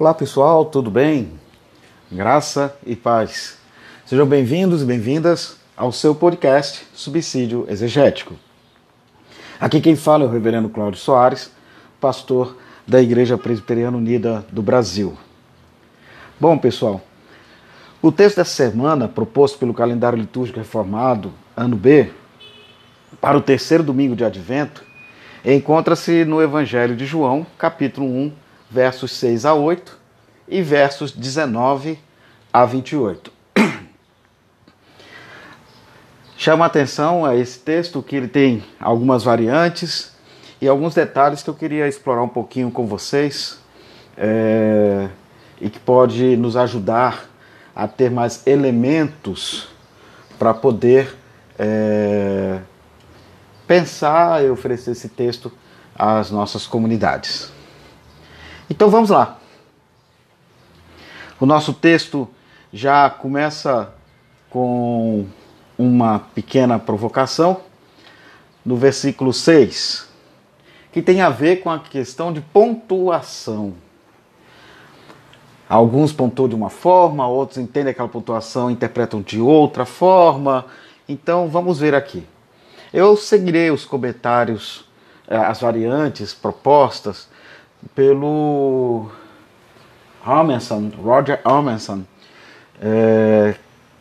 Olá pessoal, tudo bem? Graça e paz. Sejam bem-vindos e bem-vindas ao seu podcast Subsídio Exegético. Aqui quem fala é o Reverendo Cláudio Soares, pastor da Igreja Presbiteriana Unida do Brasil. Bom, pessoal, o texto dessa semana, proposto pelo calendário litúrgico reformado, ano B, para o terceiro domingo de advento, encontra-se no Evangelho de João, capítulo 1, versos 6 a 8 e versos 19 a 28. Chama atenção a esse texto que ele tem algumas variantes e alguns detalhes que eu queria explorar um pouquinho com vocês é, e que pode nos ajudar a ter mais elementos para poder é, pensar e oferecer esse texto às nossas comunidades. Então vamos lá. O nosso texto já começa com uma pequena provocação no versículo 6, que tem a ver com a questão de pontuação. Alguns pontuam de uma forma, outros entendem aquela pontuação interpretam de outra forma. Então vamos ver aqui. Eu seguirei os comentários, eh, as variantes propostas pelo Amundsen, Roger Amundsen. É,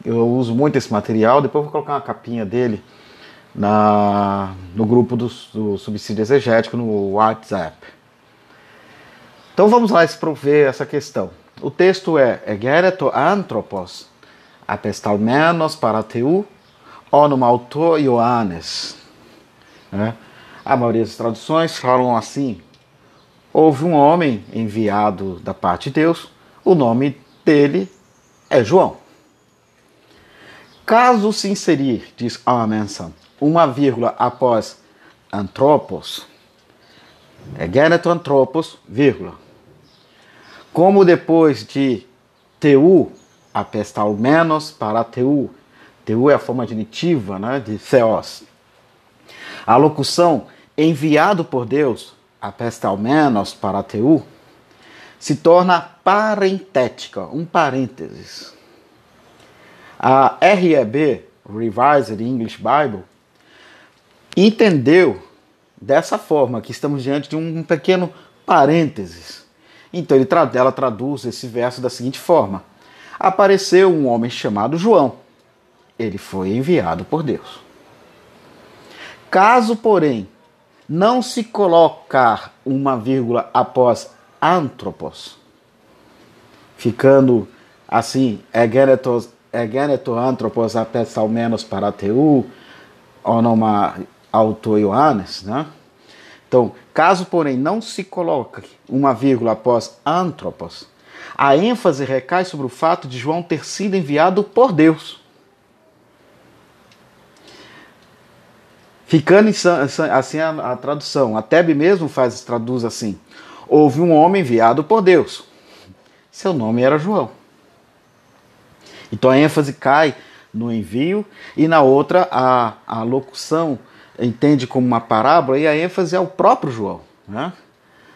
eu uso muito esse material, depois vou colocar uma capinha dele na, no grupo do, do subsídio exegético no WhatsApp. Então vamos lá ver essa questão. O texto é Egereto anthropos apestalmenos parateu onomauto Ioannes. Né? A maioria das traduções falam assim: houve um homem enviado da parte de Deus, o nome dele é João. Caso se inserir, diz Amundsen, uma vírgula após antropos, é geneto antropos, vírgula. Como depois de teu, apestal menos para teu, teu é a forma genitiva né, de theos. A locução enviado por Deus apestal menos para teu, se torna parentética, um parênteses. A REB, Revised English Bible, entendeu dessa forma que estamos diante de um pequeno parênteses. Então ela traduz esse verso da seguinte forma: Apareceu um homem chamado João. Ele foi enviado por Deus. Caso, porém, não se colocar uma vírgula após antropos, ficando assim, egenetos, egeneto antropos apes ao menos para teu, onoma auto Ioannes, né? Então, caso porém não se coloque uma vírgula após antropos, a ênfase recai sobre o fato de João ter sido enviado por Deus. Ficando assim a, a tradução, a Teb mesmo faz traduz assim: houve um homem enviado por Deus. Seu nome era João. Então a ênfase cai no envio e na outra a, a locução entende como uma parábola e a ênfase é o próprio João. Né?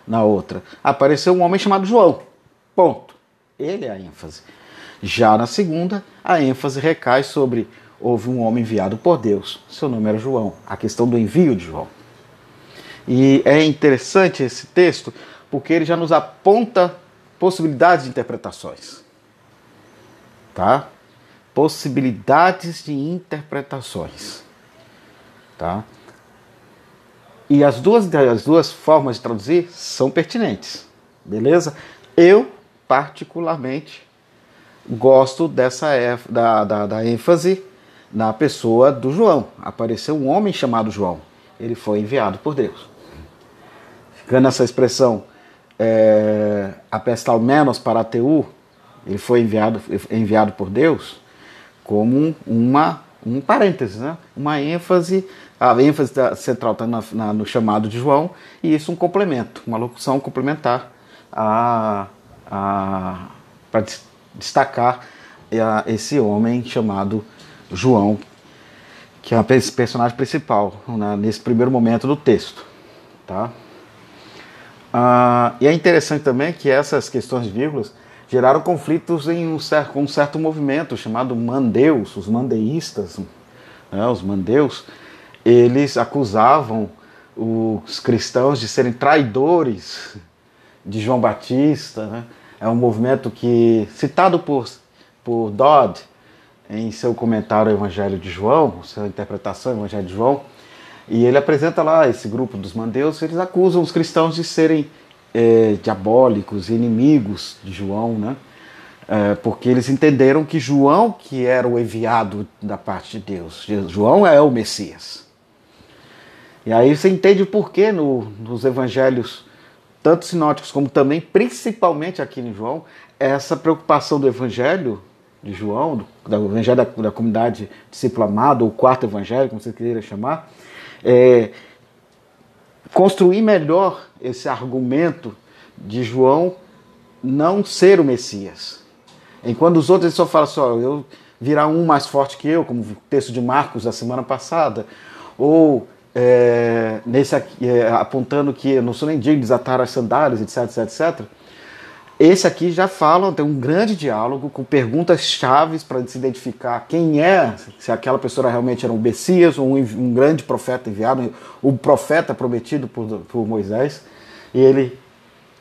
Na outra, apareceu um homem chamado João. Ponto. Ele é a ênfase. Já na segunda, a ênfase recai sobre houve um homem enviado por Deus. Seu nome era João. A questão do envio de João. E é interessante esse texto porque ele já nos aponta possibilidades de interpretações. Tá? Possibilidades de interpretações. Tá? E as duas, as duas formas de traduzir são pertinentes. Beleza? Eu, particularmente, gosto dessa da, da, da ênfase na pessoa do João. Apareceu um homem chamado João. Ele foi enviado por Deus. Ficando essa expressão, é, apestal menos para teu, ele foi enviado, enviado por Deus, como uma, um parêntese, né? uma ênfase. A ênfase central está no chamado de João, e isso um complemento, uma locução complementar a, a, para destacar a, esse homem chamado João, que é o personagem principal né, nesse primeiro momento do texto. Tá? Ah, e é interessante também que essas questões de vírgulas geraram conflitos em um certo, um certo movimento chamado Mandeus, os mandeístas, né, os mandeus, eles acusavam os cristãos de serem traidores de João Batista. Né? É um movimento que, citado por, por Dodd em seu comentário ao Evangelho de João, sua interpretação do Evangelho de João, e ele apresenta lá esse grupo dos mandeus, eles acusam os cristãos de serem é, diabólicos, inimigos de João, né? É, porque eles entenderam que João que era o enviado da parte de Deus. João é o Messias. E aí você entende por que no, nos evangelhos, tanto sinóticos como também, principalmente aqui em João, essa preocupação do evangelho de João, do, do evangelho da, da comunidade discípulo amado, ou quarto evangelho, como você queira chamar, é, construir melhor esse argumento de João não ser o Messias. Enquanto os outros só falam só, assim, eu virar um mais forte que eu, como o texto de Marcos da semana passada, ou é, nesse aqui, é, apontando que eu não sou nem digno de desatar as sandálias, etc, etc, etc. Esse aqui já fala, tem um grande diálogo com perguntas chaves para se identificar quem é, se aquela pessoa realmente era um Messias ou um, um grande profeta enviado, o profeta prometido por, por Moisés. E ele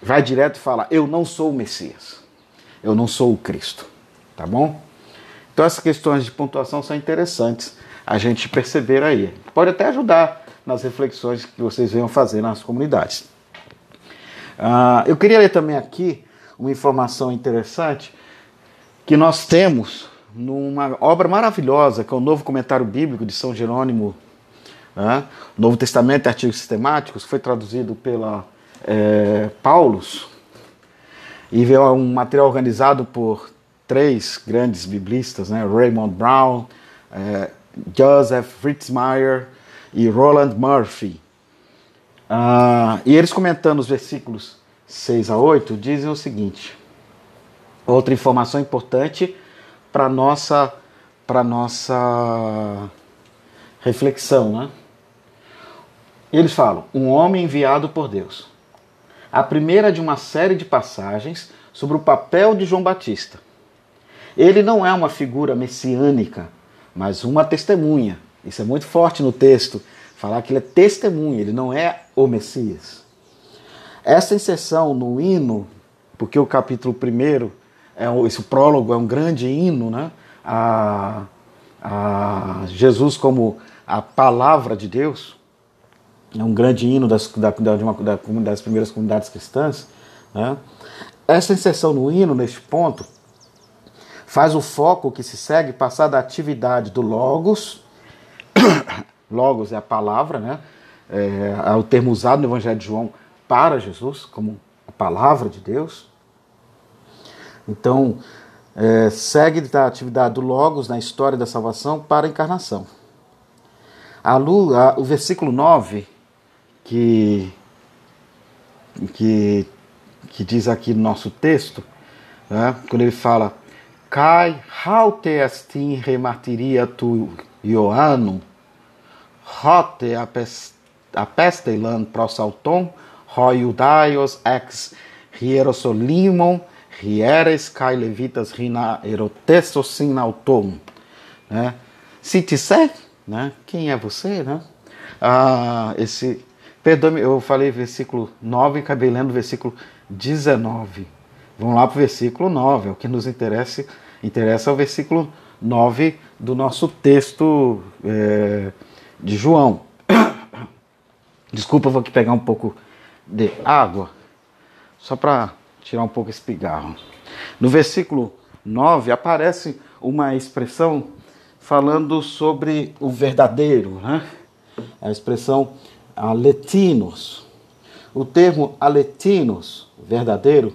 vai direto e fala: Eu não sou o Messias, eu não sou o Cristo. Tá bom? Então essas questões de pontuação são interessantes a gente perceber aí. Pode até ajudar nas reflexões que vocês venham fazer nas comunidades. Uh, eu queria ler também aqui uma informação interessante que nós temos numa obra maravilhosa, que é o Novo Comentário Bíblico de São Jerônimo, né? Novo Testamento e Artigos Sistemáticos, foi traduzido pela é, Paulus, e é um material organizado por três grandes biblistas, né? Raymond Brown, é, Joseph Fritzmeier e Roland Murphy. Ah, e eles comentando os versículos 6 a 8 dizem o seguinte: outra informação importante para nossa para nossa reflexão, né? Eles falam: um homem enviado por Deus. A primeira de uma série de passagens sobre o papel de João Batista. Ele não é uma figura messiânica, mas uma testemunha. Isso é muito forte no texto, falar que ele é testemunha, ele não é o Messias. Essa inserção no hino, porque o capítulo 1, é, esse prólogo é um grande hino, né? A, a Jesus como a palavra de Deus, é um grande hino das, da, de uma, da, das primeiras comunidades cristãs. Né? Essa inserção no hino, neste ponto, faz o foco que se segue passar da atividade do Logos, Logos é a palavra, né? é, é o termo usado no Evangelho de João para Jesus, como a palavra de Deus. Então, é, segue da atividade do Logos na história da salvação para a encarnação. A, a, o versículo 9, que, que, que diz aqui no nosso texto, né, quando ele fala Kai haute estin remartiria tu Ioanno, hote apestelan prosalton, hoi judaios ex hierosolimon hieres kai levitas rina erotesso sinauton. Né? Se disser, né? quem é você? Né? Ah, esse, perdoe eu falei versículo 9 e acabei lendo versículo 19. Vamos lá para o versículo 9, é o que nos interessa, interessa é o versículo 9 do nosso texto é, de João. Desculpa, vou aqui pegar um pouco de água, só para tirar um pouco esse pigarro. No versículo 9 aparece uma expressão falando sobre o verdadeiro, né? a expressão aletinos. O termo aletinos, verdadeiro,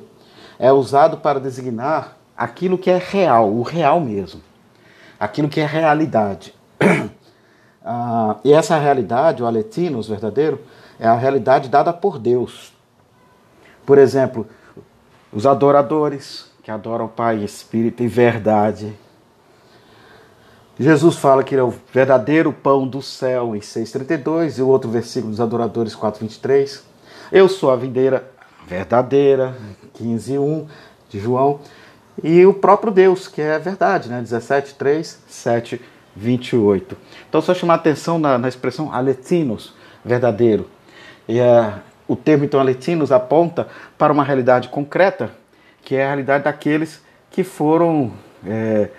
é usado para designar aquilo que é real, o real mesmo, aquilo que é realidade. ah, e essa realidade, o aletinos verdadeiro, é a realidade dada por Deus. Por exemplo, os adoradores que adoram o Pai, Espírito e verdade. Jesus fala que ele é o verdadeiro pão do céu em 6,32 e o outro versículo dos adoradores 4,23. Eu sou a videira, verdadeira, 15:1 de João, e o próprio Deus, que é a verdade, né? 17, 3, 7, 28. Então, só chamar atenção na, na expressão aletinos, verdadeiro. E é, o termo, então, aletinos aponta para uma realidade concreta, que é a realidade daqueles que foram. É,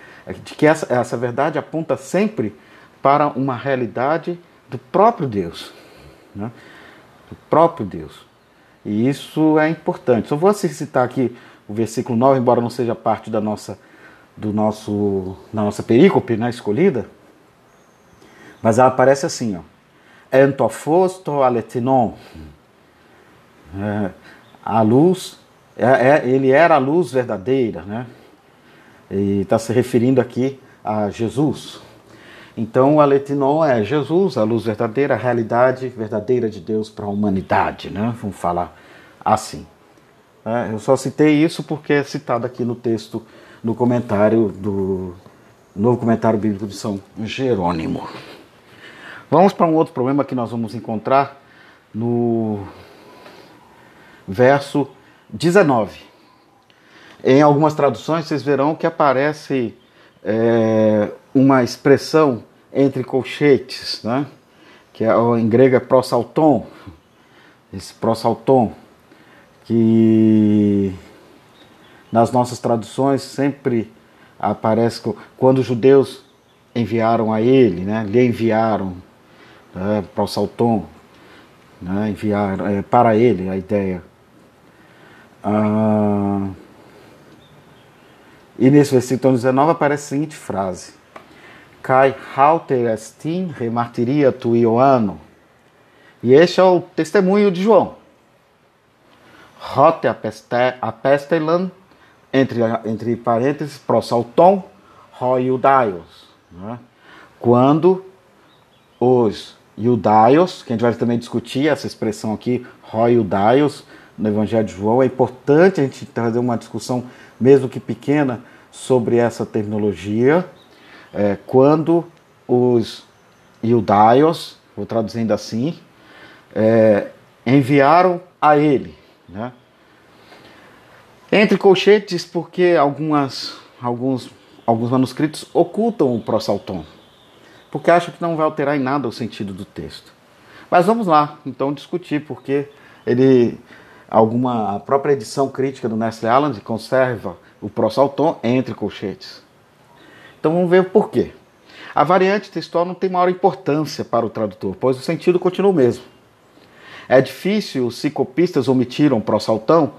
de que essa, essa verdade aponta sempre para uma realidade do próprio Deus. Né? Do próprio Deus. E isso é importante. Só vou citar aqui o versículo 9, embora não seja parte da nossa, do nosso, da nossa perícope né, escolhida, mas ela aparece assim, ó. Entofosto aletinon. É, a luz, é, é, ele era a luz verdadeira, né? E está se referindo aqui a Jesus. Então, o aletinon é Jesus, a luz verdadeira, a realidade verdadeira de Deus para a humanidade, né? Vamos falar assim. É, eu só citei isso porque é citado aqui no texto, no comentário do novo comentário bíblico de São Jerônimo. Vamos para um outro problema que nós vamos encontrar no verso 19. Em algumas traduções vocês verão que aparece é, uma expressão entre colchetes, né? que é, em grego é prosalton, esse prosalton, que nas nossas traduções sempre aparece quando os judeus enviaram a ele, né, lhe enviaram né, o Salton, né, enviaram é, para ele a ideia. Ah, e nesse versículo 19 aparece a seguinte frase: Kai halter estin remartiria tu Ioano. E este é o testemunho de João. Rote apestelan, entre, entre parênteses, prosalton, roiudaios. Né? Quando os judaios, que a gente vai também discutir essa expressão aqui, roiudaios, no Evangelho de João, é importante a gente trazer uma discussão, mesmo que pequena, sobre essa terminologia. É, quando os judaios, vou traduzindo assim, é, enviaram a ele né? Entre colchetes, porque algumas, alguns, alguns manuscritos ocultam o prossalton, porque acham que não vai alterar em nada o sentido do texto. Mas vamos lá, então, discutir, porque ele, alguma, a própria edição crítica do Nestle Aland conserva o prossalton entre colchetes. Então vamos ver por quê. A variante textual não tem maior importância para o tradutor, pois o sentido continua o mesmo. É difícil os psicopistas omitiram prossaltão,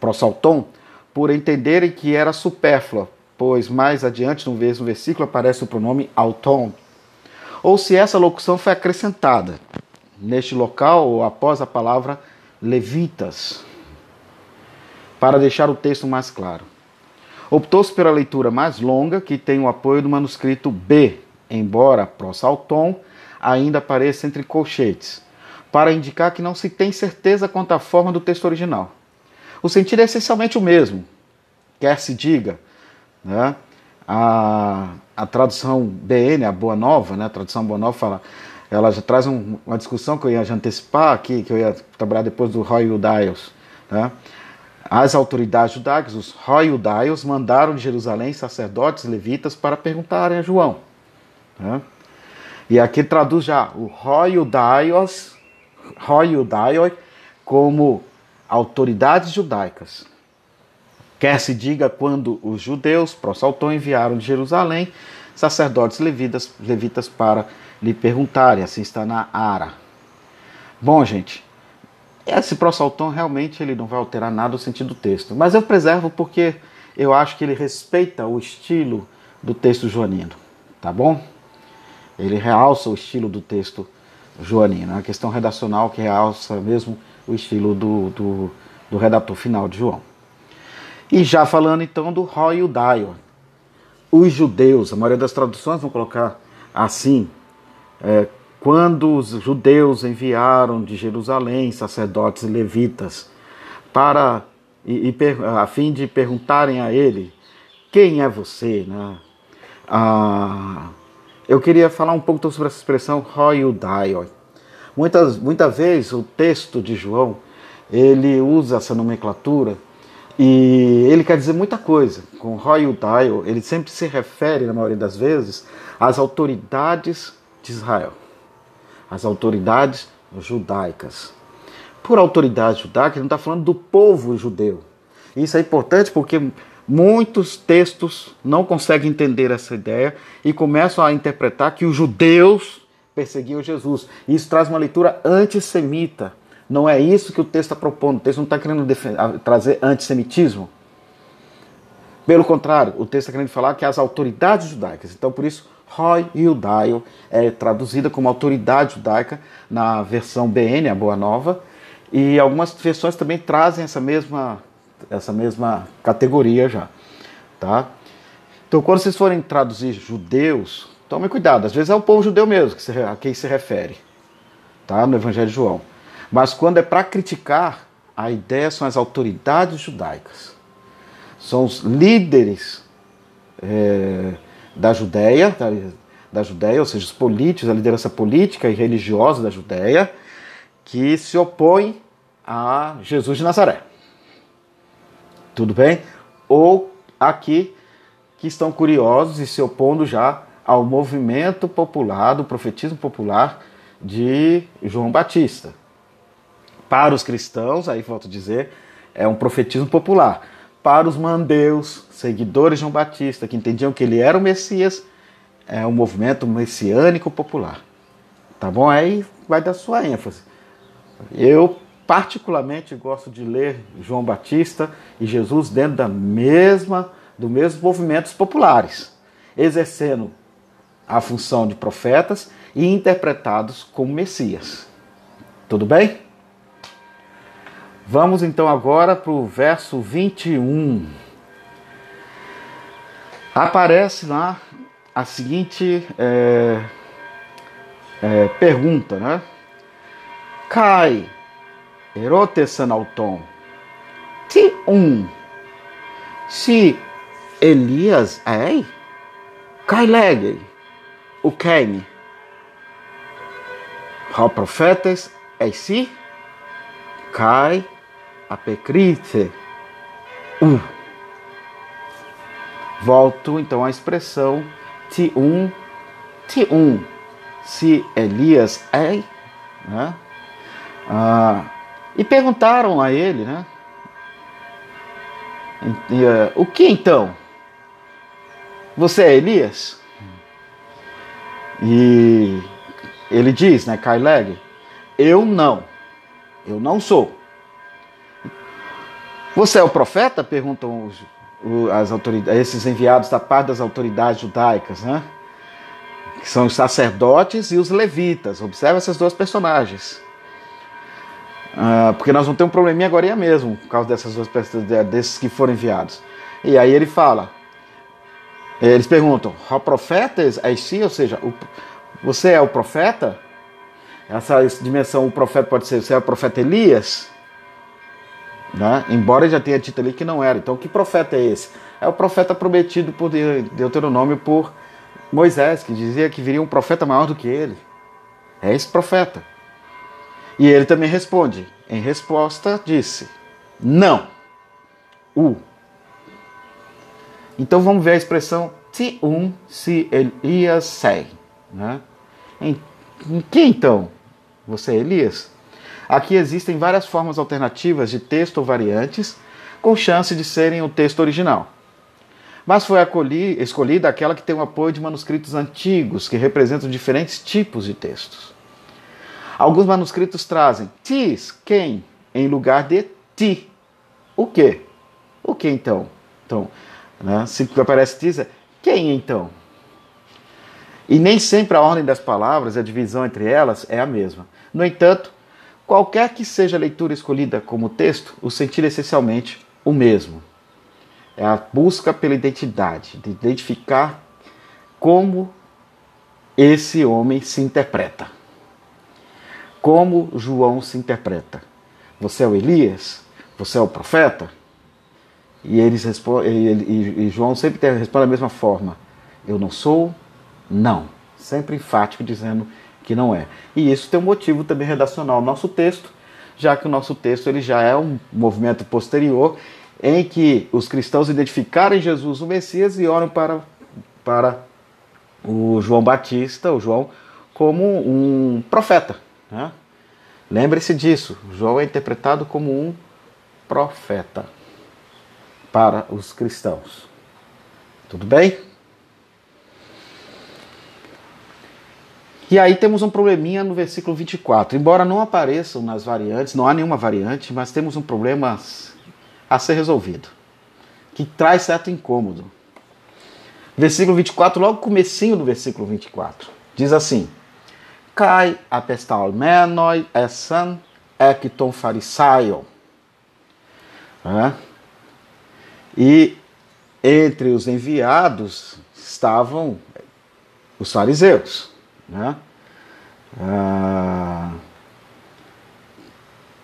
prossalton por entenderem que era supérflua, pois mais adiante no mesmo versículo aparece o pronome auton. Ou se essa locução foi acrescentada neste local ou após a palavra levitas, para deixar o texto mais claro. Optou-se pela leitura mais longa, que tem o apoio do manuscrito B, embora prossalton ainda apareça entre colchetes para indicar que não se tem certeza quanto à forma do texto original. O sentido é essencialmente o mesmo, quer se diga. Né? A, a tradução BN, a Boa Nova, né? a tradução Boa Nova fala, ela já traz um, uma discussão que eu ia antecipar aqui, que eu ia trabalhar depois do Roy Udaios. Né? As autoridades judaicas, os Roy Udaios, mandaram de Jerusalém sacerdotes levitas para perguntarem a João. Né? E aqui traduz já o Roy Udaios Hoyudaioi como autoridades judaicas. Quer se diga quando os judeus, prossaltão, enviaram de Jerusalém sacerdotes levitas, levitas para lhe perguntarem, assim está na Ara. Bom, gente, esse prossaltão realmente ele não vai alterar nada o sentido do texto, mas eu preservo porque eu acho que ele respeita o estilo do texto joanino, tá bom? Ele realça o estilo do texto joanina, a questão redacional que realça mesmo o estilo do, do, do redator final de João. E já falando então do Roy Udaio, os judeus, a maioria das traduções vão colocar assim, é, quando os judeus enviaram de Jerusalém sacerdotes e levitas para e, e, a fim de perguntarem a ele quem é você, né? Ah, eu queria falar um pouco sobre essa expressão Hoiudaioi. Muitas, muitas vezes o texto de João ele usa essa nomenclatura e ele quer dizer muita coisa. Com Roy Udaio, ele sempre se refere, na maioria das vezes, às autoridades de Israel, às autoridades judaicas. Por autoridade judaica, ele não está falando do povo judeu. Isso é importante porque muitos textos não conseguem entender essa ideia e começam a interpretar que os judeus perseguiam Jesus. Isso traz uma leitura antissemita. Não é isso que o texto está propondo. O texto não está querendo trazer antissemitismo. Pelo contrário, o texto está querendo falar que as autoridades judaicas. Então, por isso, Roy Yudaio é traduzida como autoridade judaica na versão BN, a Boa Nova, e algumas versões também trazem essa mesma, essa mesma categoria já. Tá? Então, quando vocês forem traduzir judeus, tomem cuidado. Às vezes é o povo judeu mesmo a quem se refere, tá? no Evangelho de João. Mas quando é para criticar, a ideia são as autoridades judaicas. São os líderes é, da Judéia, da, da Judéia, ou seja, os políticos, a liderança política e religiosa da Judéia, que se opõe a Jesus de Nazaré. Tudo bem? Ou aqui que estão curiosos e se opondo já ao movimento popular, do profetismo popular de João Batista. Para os cristãos, aí volto a dizer, é um profetismo popular. Para os mandeus, seguidores de João Batista, que entendiam que ele era o Messias, é um movimento messiânico popular. Tá bom? Aí vai dar sua ênfase. Eu particularmente gosto de ler João Batista e Jesus dentro da mesma do mesmo movimentos populares, exercendo a função de profetas e interpretados como Messias. Tudo bem? Vamos então agora para o verso 21. Aparece lá a seguinte é, é, pergunta, né? Kai erotesanauton ti um se Elias é Kai legei o quem Há profetas é si Kai apecrite u Volto então à expressão ti um ti um se Elias é né? Ah, e perguntaram a ele, né? E, uh, o que então? Você é Elias? E ele diz, né, Kaileg, eu não, eu não sou. Você é o profeta? Perguntam os, as autoridades, esses enviados da parte das autoridades judaicas, né? Que são os sacerdotes e os levitas. Observe essas duas personagens. Uh, porque nós vamos ter um probleminha agora mesmo, por causa dessas duas pessoas, desses que foram enviados. E aí ele fala, eles perguntam, o profeta é si, ou seja, o, você é o profeta? Essa dimensão, o profeta pode ser, você é o profeta Elias? Né? Embora já tenha dito ali que não era. Então, que profeta é esse? É o profeta prometido por Deuteronômio por Moisés, que dizia que viria um profeta maior do que ele. É esse profeta. E ele também responde. Em resposta, disse: Não. U. Então vamos ver a expressão ti um se Elias sei. Né? Em, em que então? Você é Elias? Aqui existem várias formas alternativas de texto ou variantes, com chance de serem o texto original. Mas foi escolhida aquela que tem o apoio de manuscritos antigos, que representam diferentes tipos de textos. Alguns manuscritos trazem tis, quem, em lugar de ti. O que? O que então? Então, né, se aparece tis, é quem então? E nem sempre a ordem das palavras, a divisão entre elas é a mesma. No entanto, qualquer que seja a leitura escolhida como texto, o sentido é essencialmente o mesmo. É a busca pela identidade, de identificar como esse homem se interpreta como João se interpreta. Você é o Elias? Você é o profeta? E, eles respondem, e, e João sempre responde da mesma forma: Eu não sou, não. Sempre enfático, dizendo que não é. E isso tem um motivo também redacional no nosso texto, já que o nosso texto ele já é um movimento posterior em que os cristãos identificarem Jesus o Messias e oram para, para o João Batista, o João, como um profeta. Né? Lembre-se disso, João é interpretado como um profeta para os cristãos. Tudo bem? E aí temos um probleminha no versículo 24. Embora não apareçam nas variantes, não há nenhuma variante, mas temos um problema a ser resolvido, que traz certo incômodo. Versículo 24, logo comecinho do versículo 24, diz assim: Cai apestal menoi essan ekton farisaio. É? E entre os enviados estavam os fariseus. Né? Ah,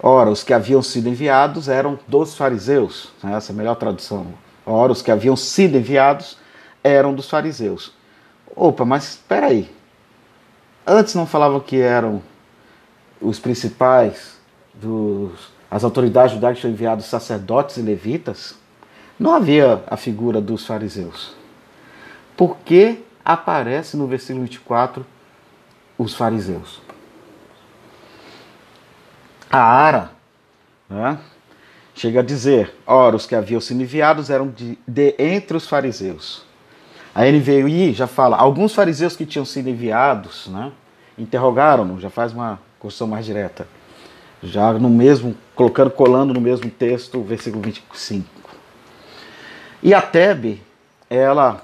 ora, os que haviam sido enviados eram dos fariseus, né? essa é a melhor tradução. Ora, os que haviam sido enviados eram dos fariseus. Opa, mas espera aí. Antes não falavam que eram os principais, dos, as autoridades judaicas tinham enviado sacerdotes e levitas? Não havia a figura dos fariseus. Por que aparece no versículo 24 os fariseus. A Ara né, chega a dizer: ora, os que haviam sido enviados eram de, de entre os fariseus. Veio e já fala: alguns fariseus que tinham sido enviados né, interrogaram-no, já faz uma construção mais direta. Já no mesmo, colocando, colando no mesmo texto, versículo 25. E a Tebe, ela,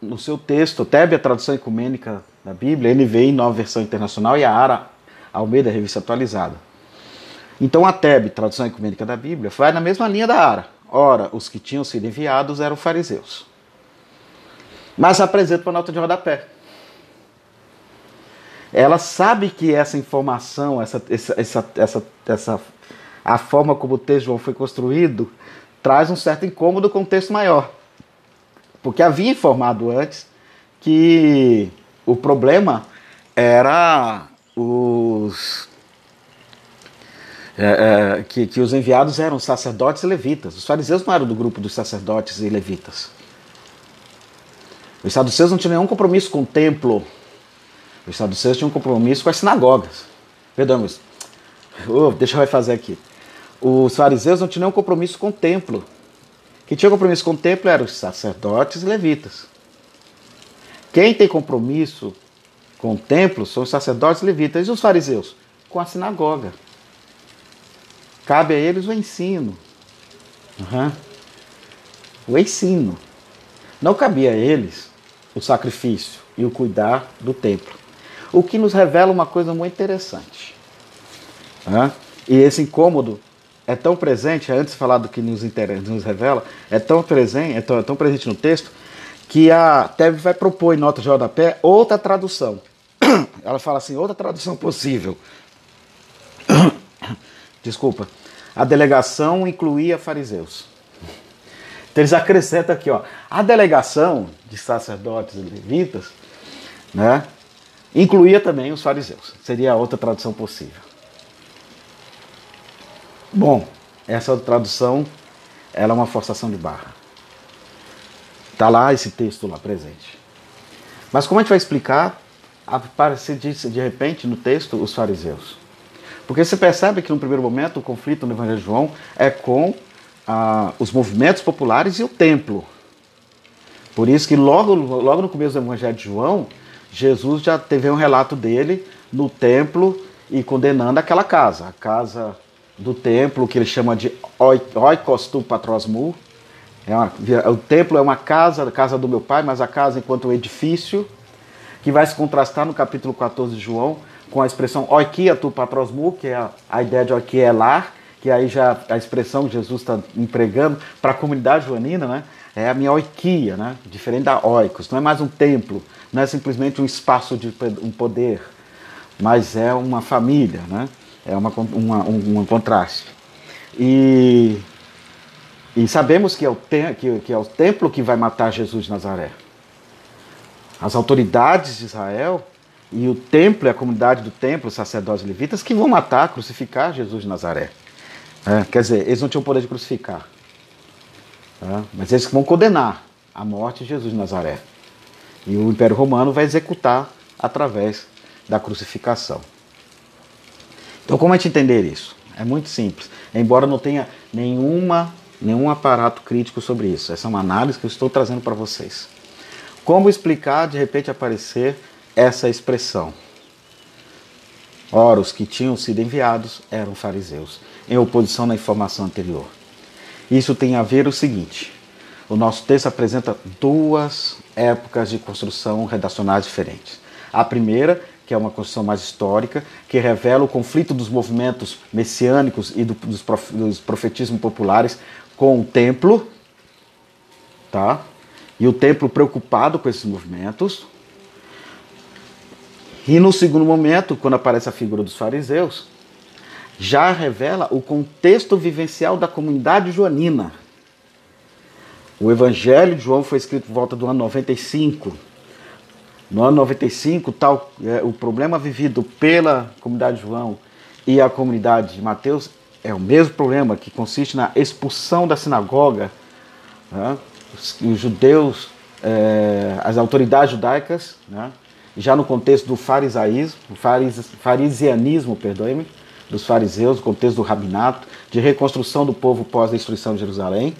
no seu texto, Tebe, a tradução ecumênica da Bíblia, NVI, nova versão internacional, e a ARA, Almeida, revista atualizada. Então a TEB, tradução ecumênica da Bíblia, vai na mesma linha da ARA. Ora, os que tinham sido enviados eram fariseus. Mas apresenta uma nota de rodapé. Ela sabe que essa informação, essa, essa, essa, essa, a forma como o texto foi construído, traz um certo incômodo com o texto maior. Porque havia informado antes que o problema era os é, é, que, que os enviados eram sacerdotes e levitas. Os fariseus não eram do grupo dos sacerdotes e levitas. Os saduceus não tinham nenhum compromisso com o templo. Os saduceus tinham um compromisso com as sinagogas. Perdão, oh, deixa eu refazer aqui. Os fariseus não tinham nenhum compromisso com o templo. Quem tinha compromisso com o templo eram os sacerdotes e levitas. Quem tem compromisso com o templo são os sacerdotes levitas e os fariseus com a sinagoga. Cabe a eles o ensino. Uhum. O ensino. Não cabia a eles o sacrifício e o cuidar do templo. O que nos revela uma coisa muito interessante. Uhum. E esse incômodo é tão presente, antes de falar do que nos, interessa, nos revela, é tão presente, é tão, é tão presente no texto, que a TEV vai propor em nota de rodapé outra tradução. Ela fala assim, outra tradução possível. Desculpa. A delegação incluía fariseus. Então eles acrescentam aqui, ó, a delegação de sacerdotes e levitas, né, incluía também os fariseus. Seria a outra tradução possível. Bom, essa tradução ela é uma forçação de barra. Está lá esse texto lá presente. Mas como a gente vai explicar, aparece de, de repente no texto os fariseus. Porque você percebe que no primeiro momento o conflito no Evangelho de João é com ah, os movimentos populares e o templo. Por isso que logo, logo no começo do Evangelho de João, Jesus já teve um relato dele no templo e condenando aquela casa, a casa do templo que ele chama de oikos tu patrosmu, é uma, o templo é uma casa, a casa do meu pai, mas a casa enquanto um edifício, que vai se contrastar no capítulo 14 de João com a expressão oikia tu patrosmu, que é a, a ideia de oikia é lar, que aí já a expressão que Jesus está empregando para a comunidade joanina, né? É a minha oikia, né? Diferente da oikos, não é mais um templo, não é simplesmente um espaço de um poder, mas é uma família, né? É uma, uma, um, um contraste. E e sabemos que é, o que, que é o templo que vai matar Jesus de Nazaré. As autoridades de Israel e o templo a comunidade do templo, os sacerdotes levitas, que vão matar, crucificar Jesus de Nazaré. É, quer dizer, eles não tinham poder de crucificar. É, mas eles vão condenar a morte de Jesus de Nazaré. E o Império Romano vai executar através da crucificação. Então, como a gente entender isso? É muito simples. Embora não tenha nenhuma, nenhum aparato crítico sobre isso. Essa é uma análise que eu estou trazendo para vocês. Como explicar, de repente, aparecer essa expressão? Ora, os que tinham sido enviados eram fariseus, em oposição na informação anterior. Isso tem a ver o seguinte: o nosso texto apresenta duas épocas de construção redacionais diferentes. A primeira, que é uma construção mais histórica, que revela o conflito dos movimentos messiânicos e do, dos, prof, dos profetismos populares com o templo, tá? E o templo preocupado com esses movimentos. E no segundo momento, quando aparece a figura dos fariseus, já revela o contexto vivencial da comunidade joanina. O Evangelho de João foi escrito por volta do ano 95. No ano 95, tal, é, o problema vivido pela comunidade de João e a comunidade de Mateus é o mesmo problema, que consiste na expulsão da sinagoga. Né? Os, os, judeus, é, as autoridades judaicas, né? já no contexto do farisaísmo, faris, farisianismo, perdoe-me, dos fariseus, no contexto do rabinato, de reconstrução do povo pós-destruição de Jerusalém,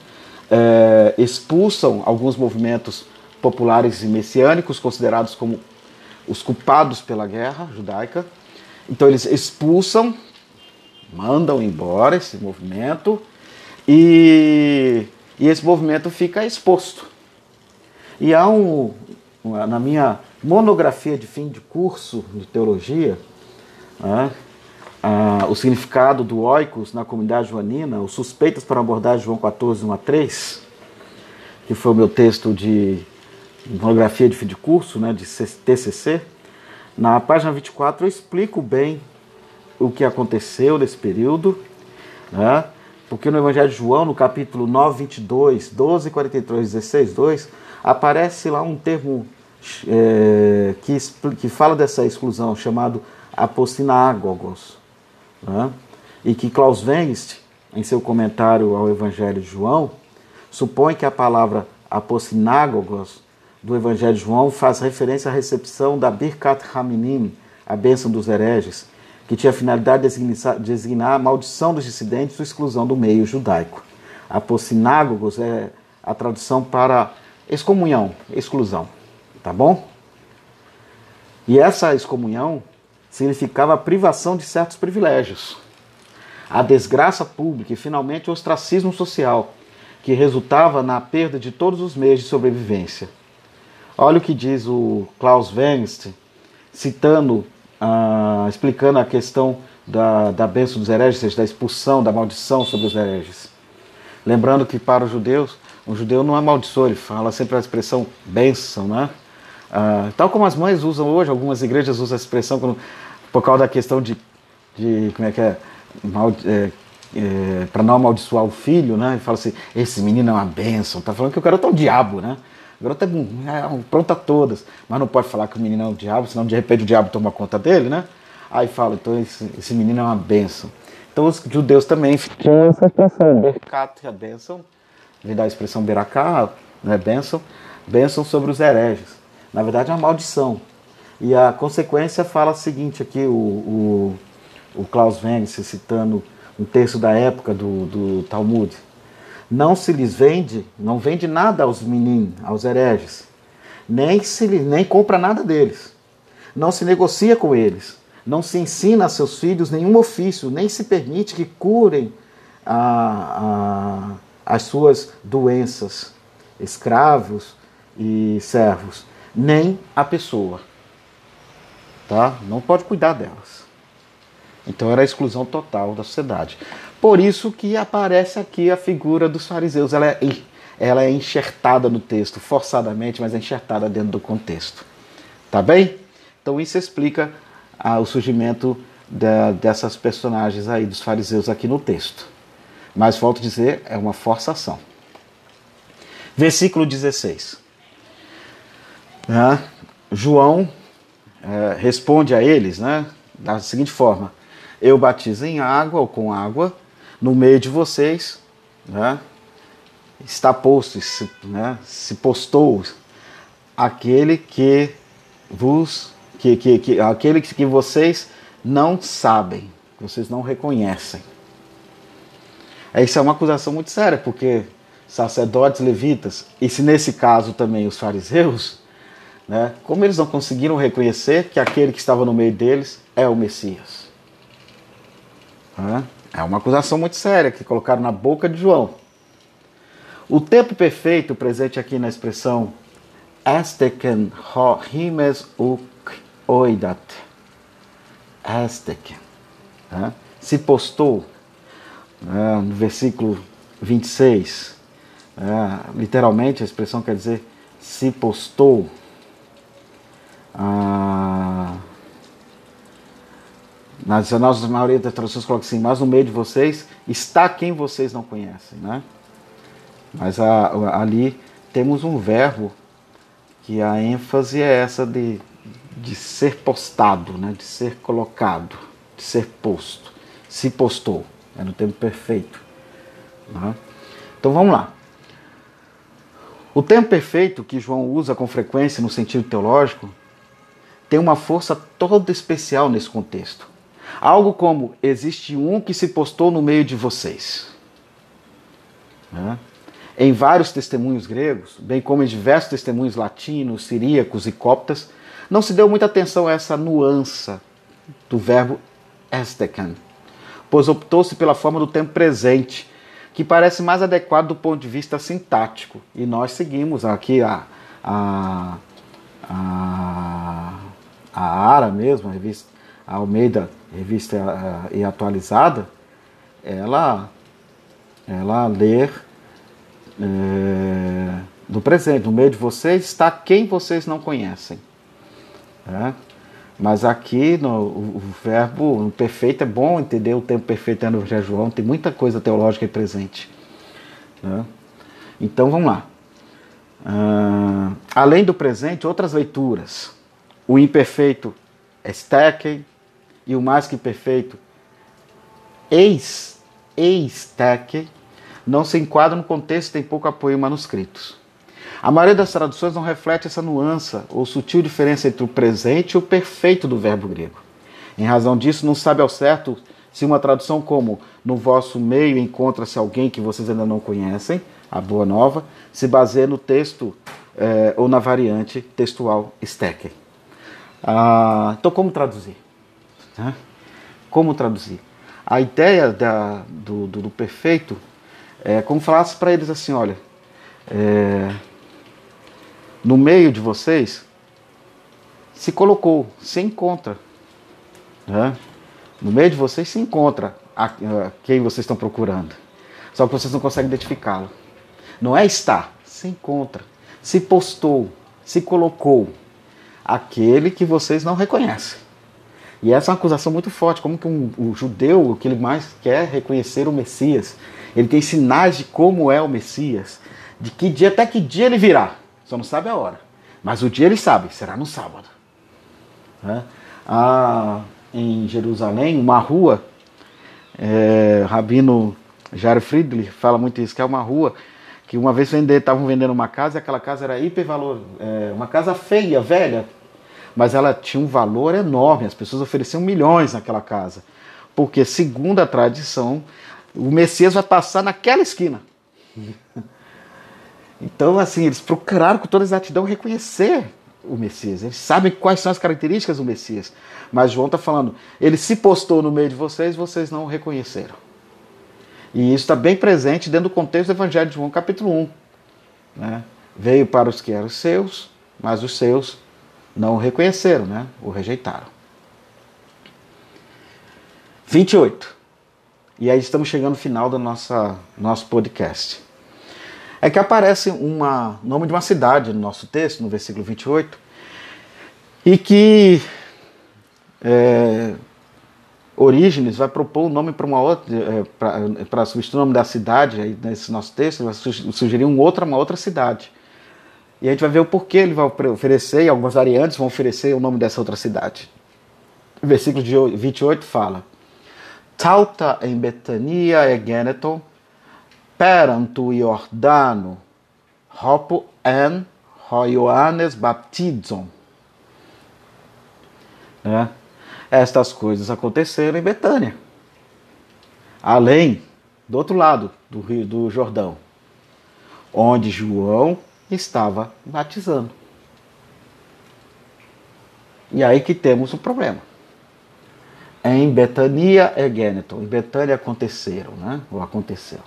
é, expulsam alguns movimentos populares e messiânicos, considerados como os culpados pela guerra judaica. Então eles expulsam, mandam embora esse movimento e, e esse movimento fica exposto. E há um, na minha monografia de fim de curso de teologia, né, o significado do oikos na comunidade joanina, os suspeitas para abordar João 14, 1 a 3, que foi o meu texto de monografia de fim de curso, né, de TCC, na página 24 eu explico bem o que aconteceu nesse período, né, porque no Evangelho de João, no capítulo 9, 22, 12, 43, 16, 2, aparece lá um termo é, que, que fala dessa exclusão, chamado apostinágogos, né? e que Klaus Wengst, em seu comentário ao Evangelho de João, supõe que a palavra aposinagogos do Evangelho de João faz referência à recepção da Birkat Haminim, a bênção dos hereges, que tinha a finalidade de designar a maldição dos dissidentes e a exclusão do meio judaico. Aposinagogos é a tradução para excomunhão, exclusão, tá bom? E essa excomunhão significava a privação de certos privilégios, a desgraça pública e, finalmente, o ostracismo social, que resultava na perda de todos os meios de sobrevivência. Olha o que diz o Klaus Wengst, citando, ah, explicando a questão da, da bênção dos hereges, ou seja, da expulsão, da maldição sobre os hereges. Lembrando que para os judeus, o judeu não amaldiçoa, ele fala sempre a expressão bênção, né? Ah, tal como as mães usam hoje, algumas igrejas usam a expressão quando, por causa da questão de, de como é que é, é, é para não amaldiçoar o filho, né? E fala assim, esse menino é uma bênção, tá falando que o garoto é o diabo, né? O garoto é, é pronto a todas, mas não pode falar que o menino é o diabo, senão de repente o diabo toma conta dele, né? Aí fala, então esse, esse menino é uma bênção. Então os judeus também tinham essa expressão, Berkat, a bênção, vem da expressão Beraká, né, bênção, bênção sobre os hereges. Na verdade é uma maldição. E a consequência fala o seguinte aqui, o, o, o Klaus Vence citando um texto da época do, do Talmud. Não se lhes vende, não vende nada aos meninos, aos hereges, nem, se, nem compra nada deles, não se negocia com eles, não se ensina a seus filhos nenhum ofício, nem se permite que curem a, a, as suas doenças, escravos e servos nem a pessoa. Tá? Não pode cuidar delas. Então era a exclusão total da sociedade. Por isso que aparece aqui a figura dos fariseus. Ela é, ela é enxertada no texto, forçadamente, mas é enxertada dentro do contexto. Tá bem? Então isso explica ah, o surgimento da, dessas personagens aí, dos fariseus aqui no texto. Mas volto a dizer, é uma forçação. Versículo 16. Né? João é, responde a eles né, da seguinte forma: Eu batizo em água ou com água, no meio de vocês né, está posto, se, né, se postou aquele que vos que, que, que aquele que vocês não sabem, vocês não reconhecem. Isso é uma acusação muito séria, porque sacerdotes, levitas, e se nesse caso também os fariseus, né, como eles não conseguiram reconhecer que aquele que estava no meio deles é o Messias? É uma acusação muito séria que colocaram na boca de João. O tempo perfeito, presente aqui na expressão Esteken ho himes uk oidat. Esteken. Né? Se postou, né? no versículo 26. Né? Literalmente a expressão quer dizer se postou. Ah, nas nossa maioria das traduções coloca assim, mas no meio de vocês está quem vocês não conhecem, né? Mas a, ali temos um verbo que a ênfase é essa de, de ser postado, né? de ser colocado, de ser posto. Se postou, é no tempo perfeito. Né? Então vamos lá. O tempo perfeito que João usa com frequência no sentido teológico tem uma força toda especial nesse contexto. Algo como: existe um que se postou no meio de vocês. Né? Em vários testemunhos gregos, bem como em diversos testemunhos latinos, siríacos e coptas, não se deu muita atenção a essa nuance do verbo estekan, pois optou-se pela forma do tempo presente, que parece mais adequado do ponto de vista sintático. E nós seguimos aqui a, a, a, a ARA mesmo, a revista Almeida, revista e atualizada, ela, ela ler é, do presente, no meio de vocês está quem vocês não conhecem. Né? Mas aqui no o, verbo no perfeito é bom entender o tempo perfeito é no Evangelho João, tem muita coisa teológica presente. Né? Então vamos lá. Uh, além do presente, outras leituras. O imperfeito é e o mais que perfeito eis, eis não se enquadra no contexto e tem pouco apoio em manuscritos. A maioria das traduções não reflete essa nuance ou sutil diferença entre o presente e o perfeito do verbo grego. Em razão disso, não sabe ao certo se uma tradução como no vosso meio encontra-se alguém que vocês ainda não conhecem, a boa nova, se baseia no texto eh, ou na variante textual Stecker. Ah, então, como traduzir? Como traduzir? A ideia da, do, do, do perfeito é como falasse para eles assim: olha, é, no meio de vocês se colocou, se encontra. Né? No meio de vocês se encontra a, a quem vocês estão procurando. Só que vocês não conseguem identificá-lo. Não é estar, se encontra. Se postou, se colocou. Aquele que vocês não reconhecem. E essa é uma acusação muito forte, como que um, o judeu, o que ele mais quer reconhecer o Messias. Ele tem sinais de como é o Messias, de que dia até que dia ele virá. Só não sabe a hora. Mas o dia ele sabe, será no sábado. É. Ah, em Jerusalém, uma rua, é, Rabino Jair Friedrich fala muito isso, que é uma rua que uma vez estavam vendendo uma casa e aquela casa era hipervalor, é, uma casa feia, velha, mas ela tinha um valor enorme. As pessoas ofereciam milhões naquela casa, porque segundo a tradição, o Messias vai passar naquela esquina. Então, assim, eles procuraram com toda exatidão reconhecer o Messias. Eles sabem quais são as características do Messias. Mas João está falando, ele se postou no meio de vocês, vocês não o reconheceram. E isso está bem presente dentro do contexto do Evangelho de João, capítulo 1. Né? Veio para os que eram seus, mas os seus não o reconheceram, né? o rejeitaram. 28. E aí estamos chegando no final do nossa, nosso podcast. É que aparece o nome de uma cidade no nosso texto, no versículo 28, e que é, Orígenes vai propor o nome para uma outra, é, para substituir o nome da cidade aí nesse nosso texto, vai sugerir um outra, uma outra cidade. E a gente vai ver o porquê ele vai oferecer, e algumas variantes vão oferecer o nome dessa outra cidade. O versículo de 28 fala: Tauta em Betania e Geneton, perantu Jordano, hopo en Ioannes baptizon. Né? Estas coisas aconteceram em Betânia, além do outro lado do rio do Jordão, onde João estava batizando. E aí que temos o problema. Em Betania e Gêneton. Em Betânia aconteceram, né? Ou aconteceu.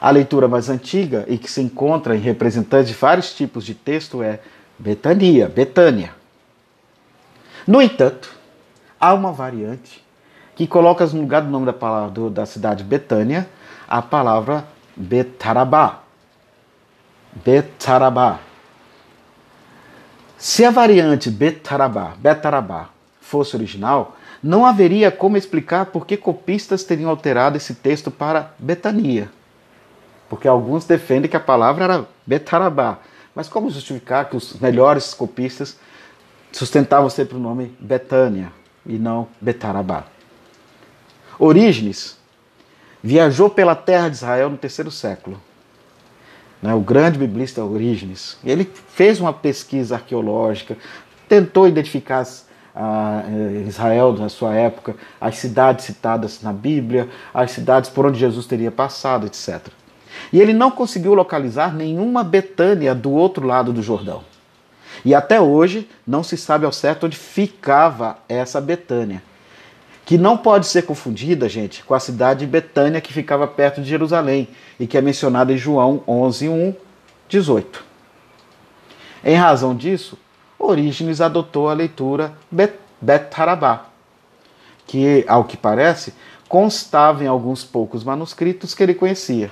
A leitura mais antiga e que se encontra em representantes de vários tipos de texto é Betania, Betânia. No entanto, há uma variante que coloca no lugar do nome da palavra da cidade Betânia a palavra Betarabá. Betarabá. Se a variante Betarabá, Betarabá fosse original, não haveria como explicar por que copistas teriam alterado esse texto para Betania. Porque alguns defendem que a palavra era Betarabá. Mas como justificar que os melhores copistas sustentavam sempre o nome Betânia e não Betarabá? Orígenes viajou pela terra de Israel no terceiro século né, o grande biblista Orígenes. Ele fez uma pesquisa arqueológica, tentou identificar a Israel na sua época, as cidades citadas na Bíblia, as cidades por onde Jesus teria passado, etc. E ele não conseguiu localizar nenhuma Betânia do outro lado do Jordão. E até hoje não se sabe ao certo onde ficava essa Betânia que não pode ser confundida, gente, com a cidade de Betânia que ficava perto de Jerusalém e que é mencionada em João 11, 1, 18. Em razão disso, Orígenes adotou a leitura Bet, Betarabá, que, ao que parece, constava em alguns poucos manuscritos que ele conhecia.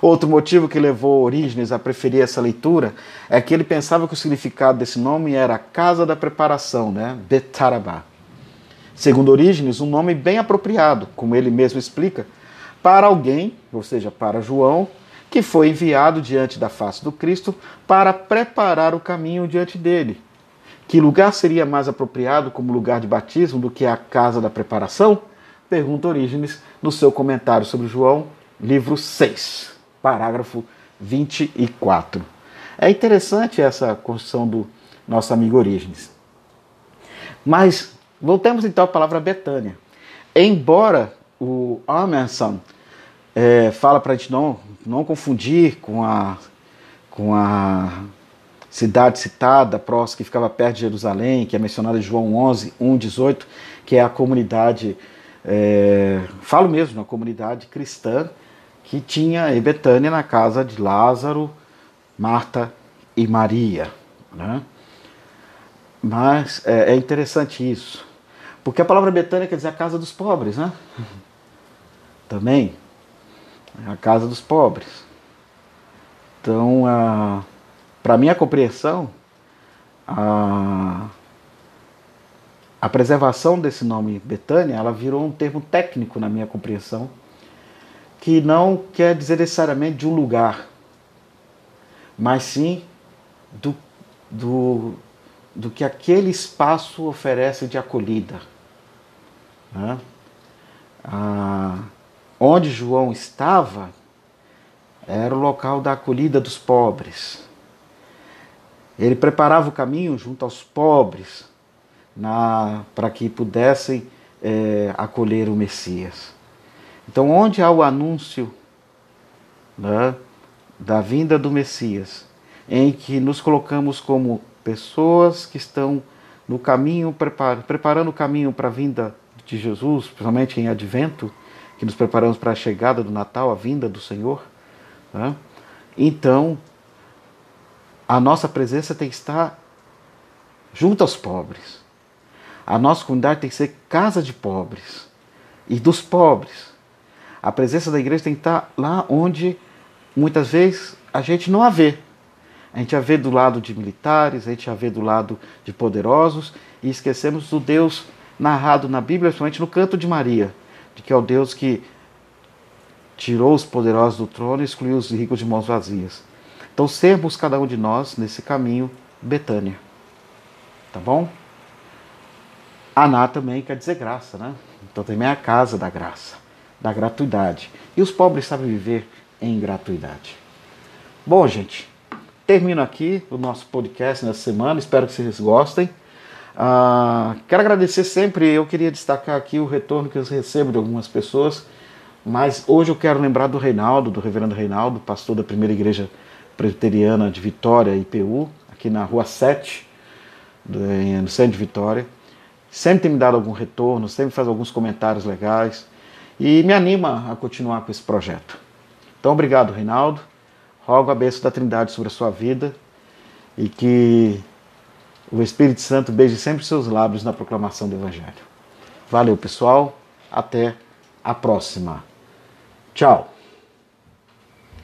Outro motivo que levou Orígenes a preferir essa leitura é que ele pensava que o significado desse nome era casa da preparação, né? Betarabá. Segundo Orígenes, um nome bem apropriado, como ele mesmo explica, para alguém, ou seja, para João, que foi enviado diante da face do Cristo para preparar o caminho diante dele. Que lugar seria mais apropriado como lugar de batismo do que a casa da preparação? Pergunta Orígenes no seu comentário sobre João, livro 6, parágrafo 24. É interessante essa construção do nosso amigo Orígenes. Mas Voltemos então à palavra Betânia. Embora o Emerson é, fala para a gente não, não confundir com a, com a cidade citada, próxima, que ficava perto de Jerusalém, que é mencionada em João 11, 1, 18, que é a comunidade, é, falo mesmo, a comunidade cristã que tinha em Betânia na casa de Lázaro, Marta e Maria. Né? Mas é, é interessante isso. Porque a palavra Betânia quer dizer a casa dos pobres, né? Também. É a casa dos pobres. Então, para minha compreensão, a, a preservação desse nome Betânia, ela virou um termo técnico na minha compreensão, que não quer dizer necessariamente de um lugar, mas sim do, do, do que aquele espaço oferece de acolhida né? Ah, onde João estava era o local da acolhida dos pobres. Ele preparava o caminho junto aos pobres para que pudessem é, acolher o Messias. Então, onde há o anúncio né, da vinda do Messias, em que nos colocamos como pessoas que estão no caminho, preparando o caminho para a vinda de Jesus, principalmente em advento, que nos preparamos para a chegada do Natal, a vinda do Senhor, né? então a nossa presença tem que estar junto aos pobres. A nossa comunidade tem que ser casa de pobres e dos pobres. A presença da igreja tem que estar lá onde muitas vezes a gente não a vê. A gente a vê do lado de militares, a gente a vê do lado de poderosos e esquecemos do Deus narrado na Bíblia, principalmente no canto de Maria, de que é o Deus que tirou os poderosos do trono e excluiu os ricos de mãos vazias. Então, sermos cada um de nós nesse caminho Betânia. Tá bom? Aná também quer dizer graça, né? Então também é a casa da graça, da gratuidade. E os pobres sabem viver em gratuidade. Bom, gente, termino aqui o nosso podcast nessa semana. Espero que vocês gostem. Uh, quero agradecer sempre. Eu queria destacar aqui o retorno que eu recebo de algumas pessoas. Mas hoje eu quero lembrar do Reinaldo, do reverendo Reinaldo, pastor da primeira igreja presbiteriana de Vitória, IPU, aqui na rua 7, no centro de Vitória. Sempre tem me dado algum retorno, sempre faz alguns comentários legais e me anima a continuar com esse projeto. Então, obrigado, Reinaldo. Rogo a bênção da Trindade sobre a sua vida e que o Espírito Santo beije sempre seus lábios na proclamação do Evangelho. Valeu, pessoal. Até a próxima. Tchau.